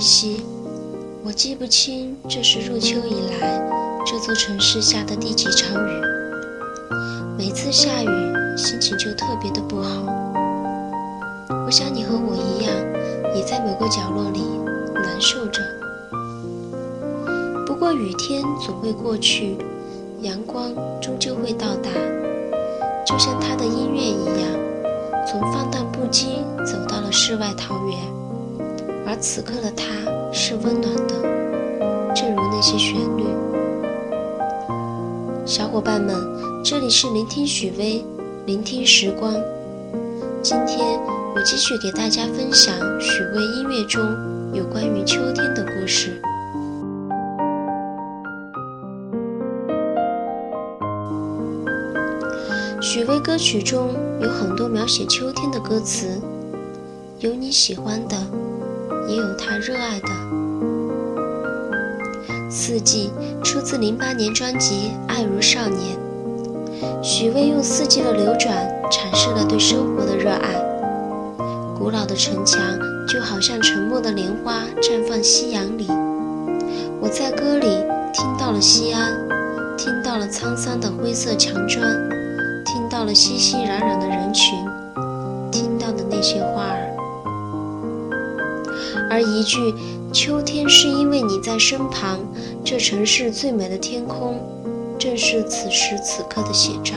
小雨淅淅，我记不清这是入秋以来这座城市下的第几场雨。每次下雨，心情就特别的不好。我想你和我一样，也在某个角落里难受着。不过雨天总会过去，阳光终究会到达，就像他的音乐一样，从放荡不羁走到了世外桃源。而此刻的他是温暖的，正如那些旋律。小伙伴们，这里是聆听许巍，聆听时光。今天我继续给大家分享许巍音乐中有关于秋天的故事。许巍歌曲中有很多描写秋天的歌词，有你喜欢的。也有他热爱的四季，出自零八年专辑《爱如少年》。许巍用四季的流转阐释了对生活的热爱。古老的城墙就好像沉默的莲花绽放夕阳里。我在歌里听到了西安，听到了沧桑的灰色墙砖，听到了熙熙攘攘的人群，而一句“秋天是因为你在身旁”，这城市最美的天空，正是此时此刻的写照。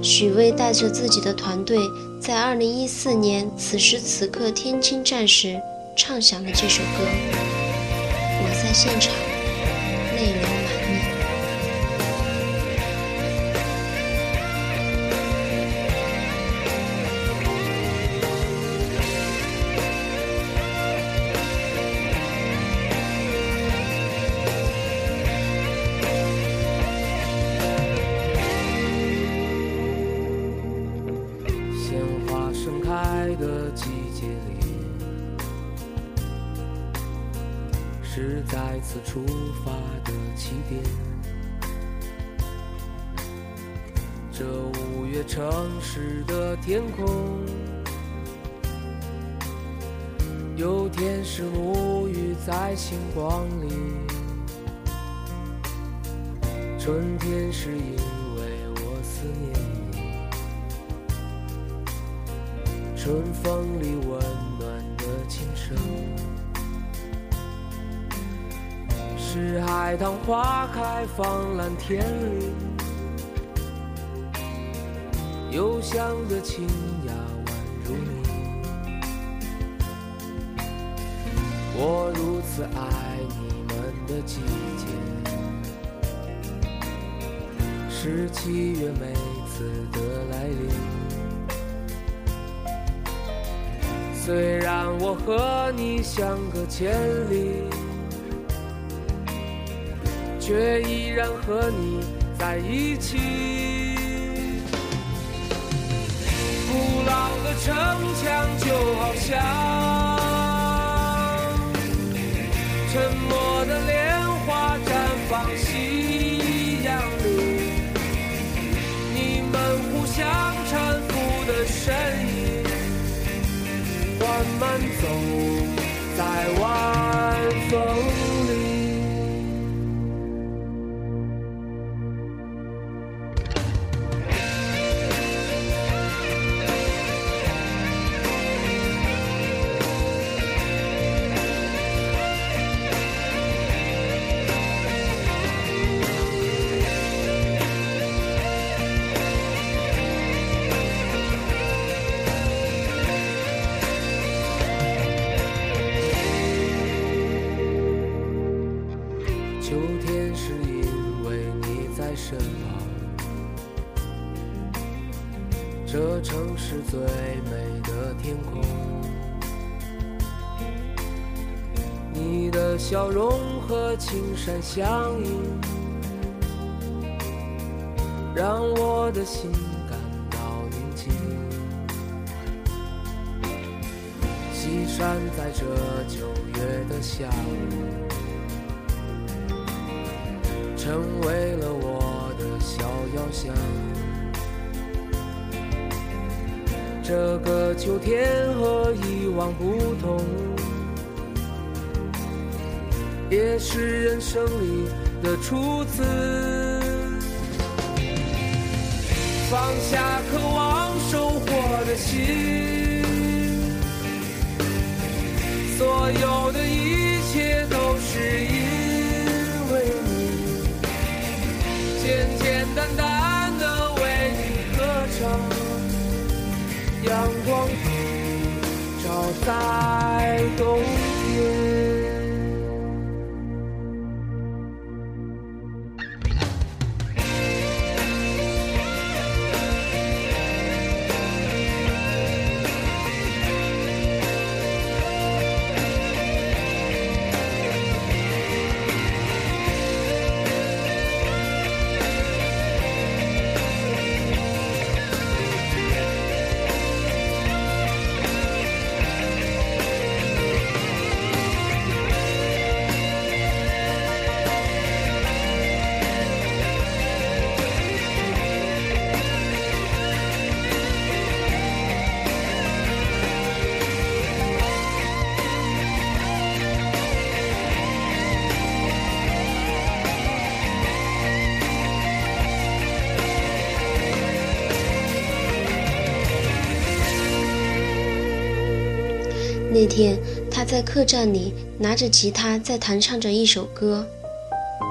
许巍带着自己的团队，在2014年此时此刻天津站时，唱响了这首歌。我在现场，泪流。再次出发的起点。这五月城市的天空，有天使沐浴在星光里。春天是因为我思念你，春风里温暖的琴声。是海棠花开放蓝天里，幽香的清雅宛如你。我如此爱你们的季节，是七月每次的来临。虽然我和你相隔千里。却依然和你在一起。古老的城墙就好像沉默的莲花绽放夕阳里，你们互相身旁这城市最美的天空，你的笑容和青山相映，让我的心感到宁静。西山在这九月的下午，成为了我的小遥想。这个秋天和以往往不同，也是人生里的初次。放下渴望收获的心，所有的一切都是因淡淡的为你歌唱，阳光普照在东那天，他在客栈里拿着吉他在弹唱着一首歌。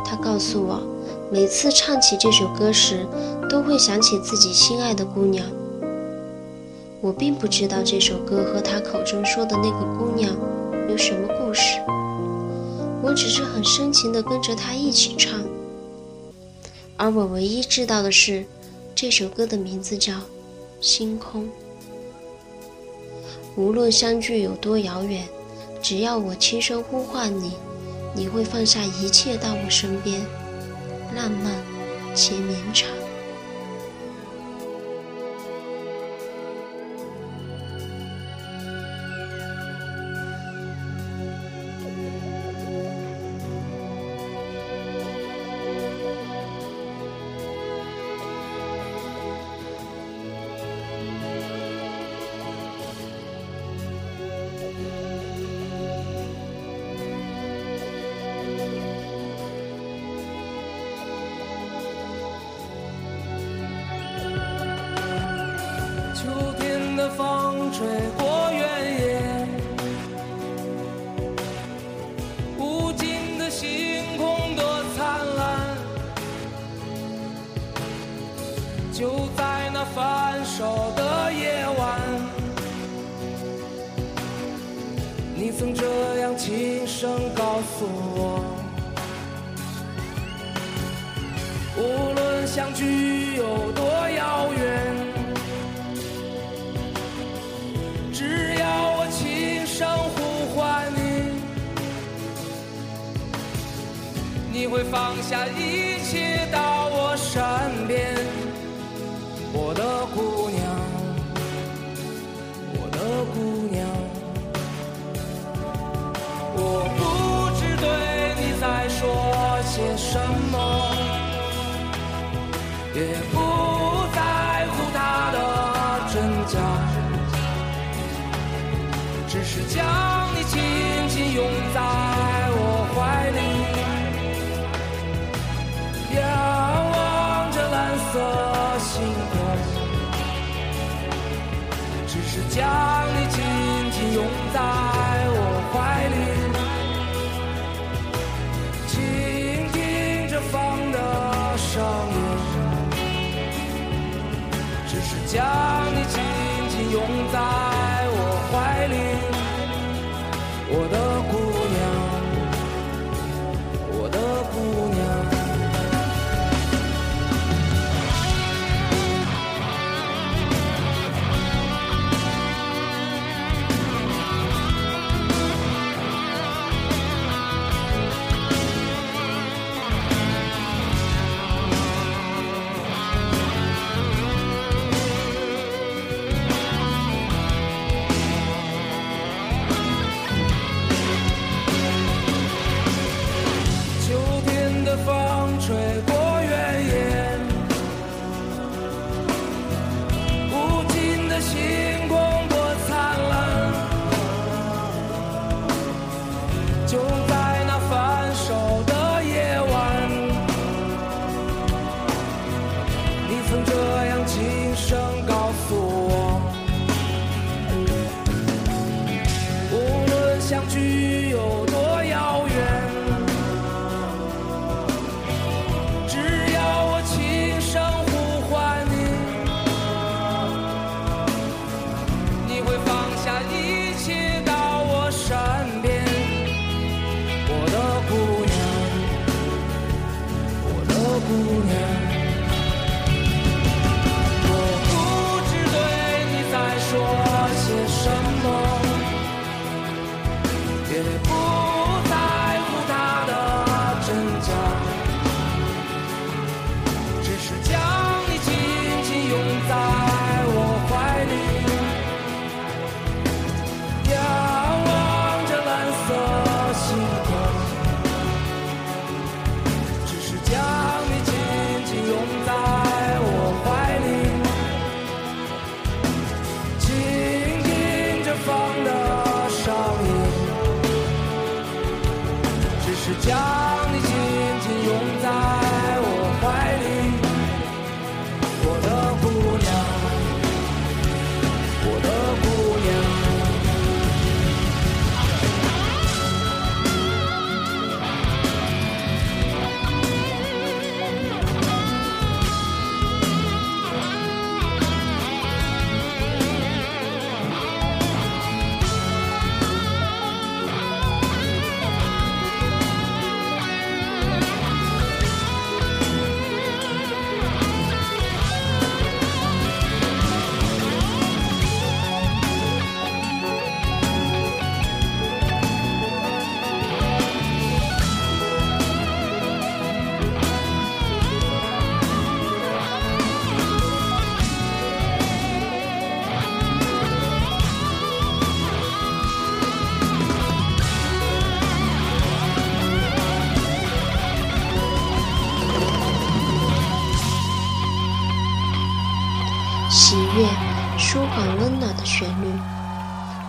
他告诉我，每次唱起这首歌时，都会想起自己心爱的姑娘。我并不知道这首歌和他口中说的那个姑娘有什么故事，我只是很深情地跟着他一起唱。而我唯一知道的是，这首歌的名字叫《星空》。无论相距有多遥远，只要我轻声呼唤你，你会放下一切到我身边，浪漫且绵长。曾这样轻声告诉我，无论相距有多遥远。只要我轻声呼唤你，你会放下一切到我身边，我的也不在乎它的真假。只是将你紧紧拥在我怀里，仰望着蓝色星空。只是将你紧紧拥在我将说些什么也不喜悦舒缓温暖的旋律，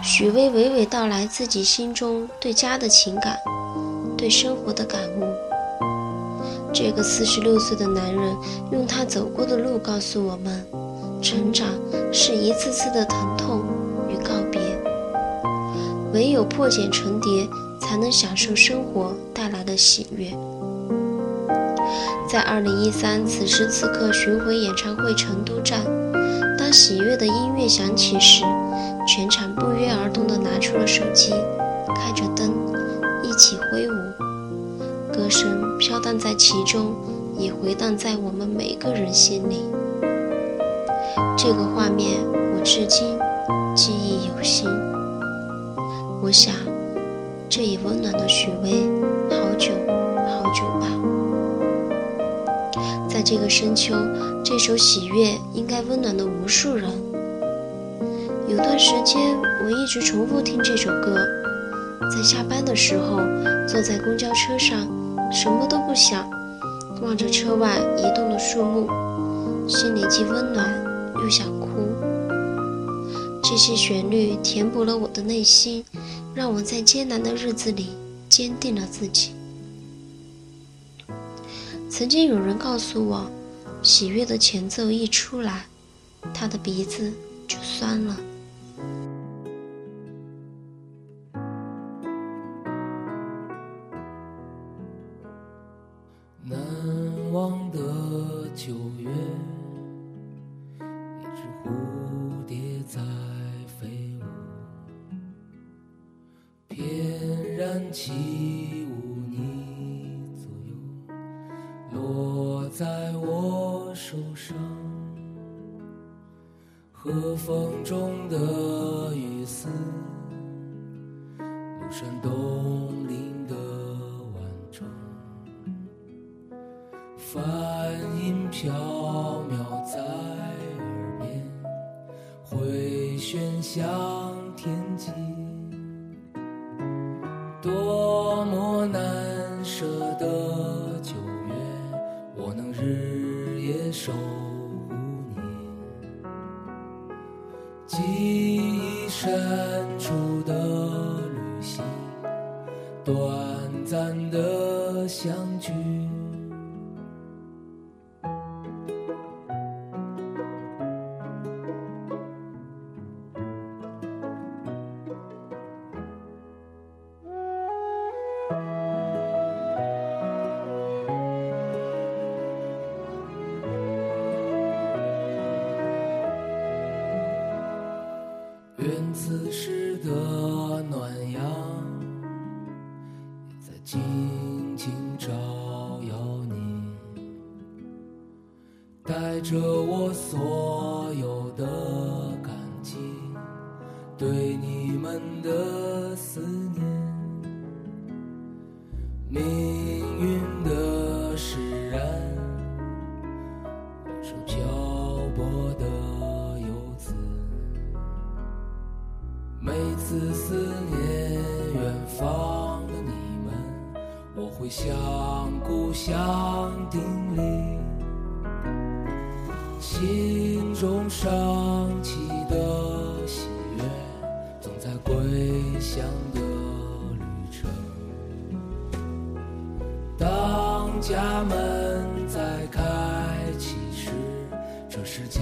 许巍娓娓道来自己心中对家的情感，对生活的感悟。这个四十六岁的男人用他走过的路告诉我们：成长是一次次的疼痛与告别，唯有破茧成蝶，才能享受生活带来的喜悦。在二零一三此时此刻巡回演唱会成都站。的音乐响起时，全场不约而同地拿出了手机，开着灯，一起挥舞，歌声飘荡在其中，也回荡在我们每个人心里。这个画面我至今记忆犹新。我想，这也温暖了许巍好久好久吧。在这个深秋，这首《喜悦》应该温暖了无数人。有段时间，我一直重复听这首歌，在下班的时候，坐在公交车上，什么都不想，望着车外移动的树木，心里既温暖又想哭。这些旋律填补了我的内心，让我在艰难的日子里坚定了自己。曾经有人告诉我，喜悦的前奏一出来，他的鼻子就酸了。起舞你左右。落在我手上，和风中的雨丝，庐山东林的晚钟，梵音飘渺在耳边，回旋向天际，守护你，记忆深此时的暖阳也在静静照耀你，带着我所有的感激，对你们的思念，命运的使然。思思念远方的你们，我会向故乡叮咛，心中升起的喜悦，总在归乡的旅程。当家门在开启时，这世界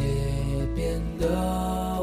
变得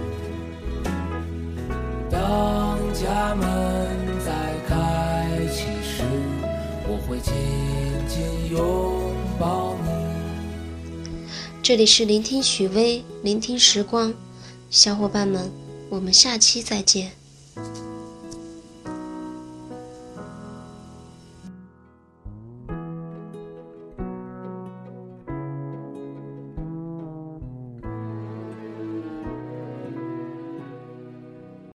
家门在开启时，我会紧紧拥抱你。这里是聆听许巍，聆听时光，小伙伴们，我们下期再见。